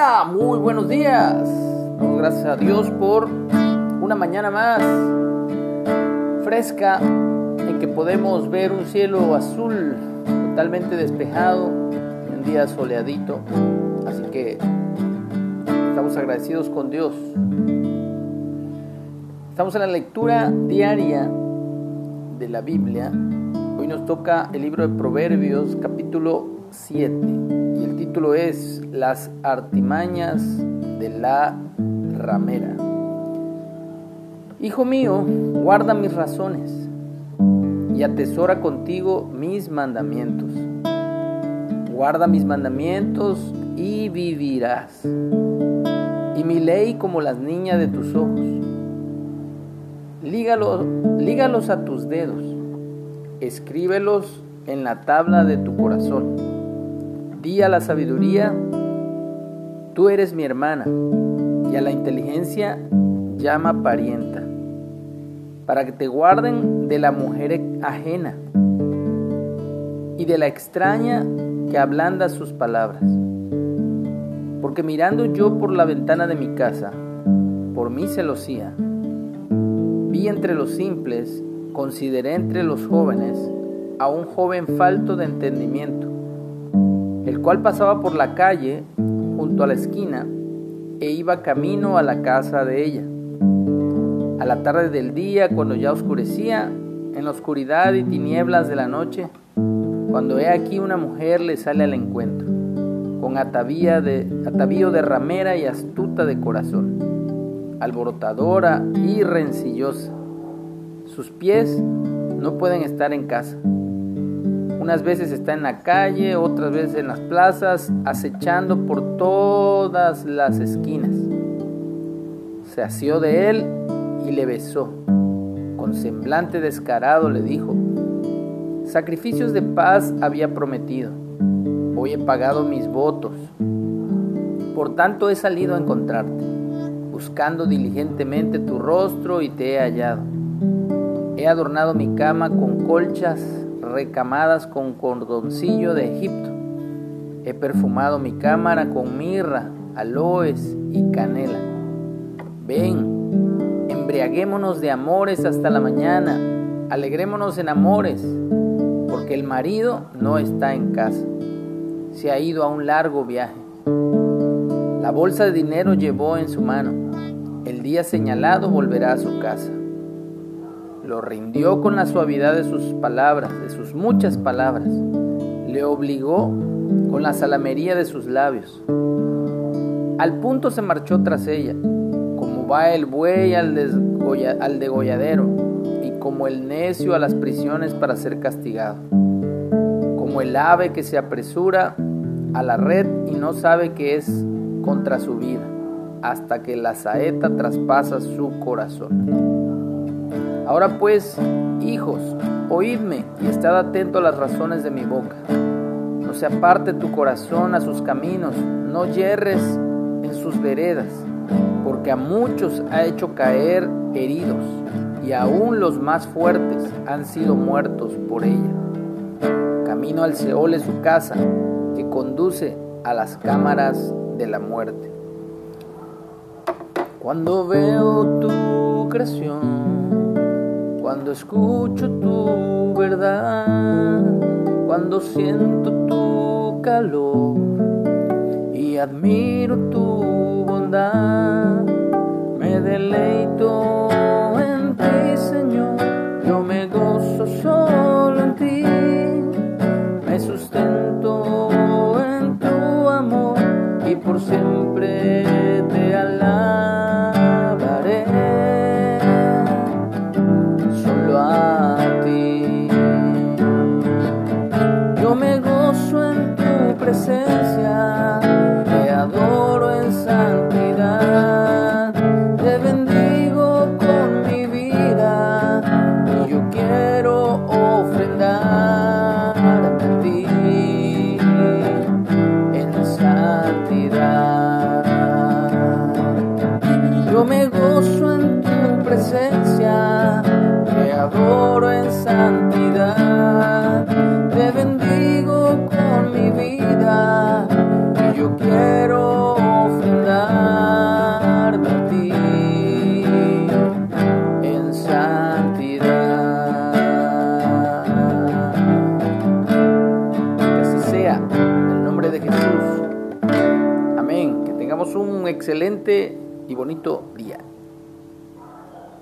Muy buenos días. Damos gracias a Dios por una mañana más fresca en que podemos ver un cielo azul totalmente despejado, un día soleadito. Así que estamos agradecidos con Dios. Estamos en la lectura diaria de la Biblia. Hoy nos toca el libro de Proverbios capítulo 7 título es Las artimañas de la ramera. Hijo mío, guarda mis razones y atesora contigo mis mandamientos. Guarda mis mandamientos y vivirás. Y mi ley como las niñas de tus ojos. Lígalos, lígalos a tus dedos. Escríbelos en la tabla de tu corazón Di a la sabiduría, tú eres mi hermana, y a la inteligencia llama parienta, para que te guarden de la mujer ajena y de la extraña que ablanda sus palabras. Porque mirando yo por la ventana de mi casa, por mi celosía, vi entre los simples, consideré entre los jóvenes a un joven falto de entendimiento cual pasaba por la calle junto a la esquina e iba camino a la casa de ella. A la tarde del día, cuando ya oscurecía, en la oscuridad y tinieblas de la noche, cuando he aquí una mujer le sale al encuentro, con atavío de ramera y astuta de corazón, alborotadora y rencillosa. Sus pies no pueden estar en casa unas veces está en la calle, otras veces en las plazas, acechando por todas las esquinas. Se asió de él y le besó. Con semblante descarado le dijo, sacrificios de paz había prometido, hoy he pagado mis votos. Por tanto he salido a encontrarte, buscando diligentemente tu rostro y te he hallado. He adornado mi cama con colchas recamadas con cordoncillo de Egipto. He perfumado mi cámara con mirra, aloes y canela. Ven, embriaguémonos de amores hasta la mañana, alegrémonos en amores, porque el marido no está en casa, se ha ido a un largo viaje. La bolsa de dinero llevó en su mano, el día señalado volverá a su casa lo rindió con la suavidad de sus palabras, de sus muchas palabras, le obligó con la salamería de sus labios. Al punto se marchó tras ella, como va el buey al, al degolladero y como el necio a las prisiones para ser castigado, como el ave que se apresura a la red y no sabe que es contra su vida, hasta que la saeta traspasa su corazón. Ahora pues, hijos, oídme y estad atento a las razones de mi boca. No se aparte tu corazón a sus caminos, no yerres en sus veredas, porque a muchos ha hecho caer heridos, y aún los más fuertes han sido muertos por ella. Camino al Seol es su casa, que conduce a las cámaras de la muerte. Cuando veo tu creación, cuando escucho tu verdad, cuando siento tu calor y admiro tu bondad, me deleito adoro en santidad, te bendigo con mi vida, y yo quiero ofrendarte a ti en santidad. Que así sea, en el nombre de Jesús. Amén. Que tengamos un excelente y bonito día.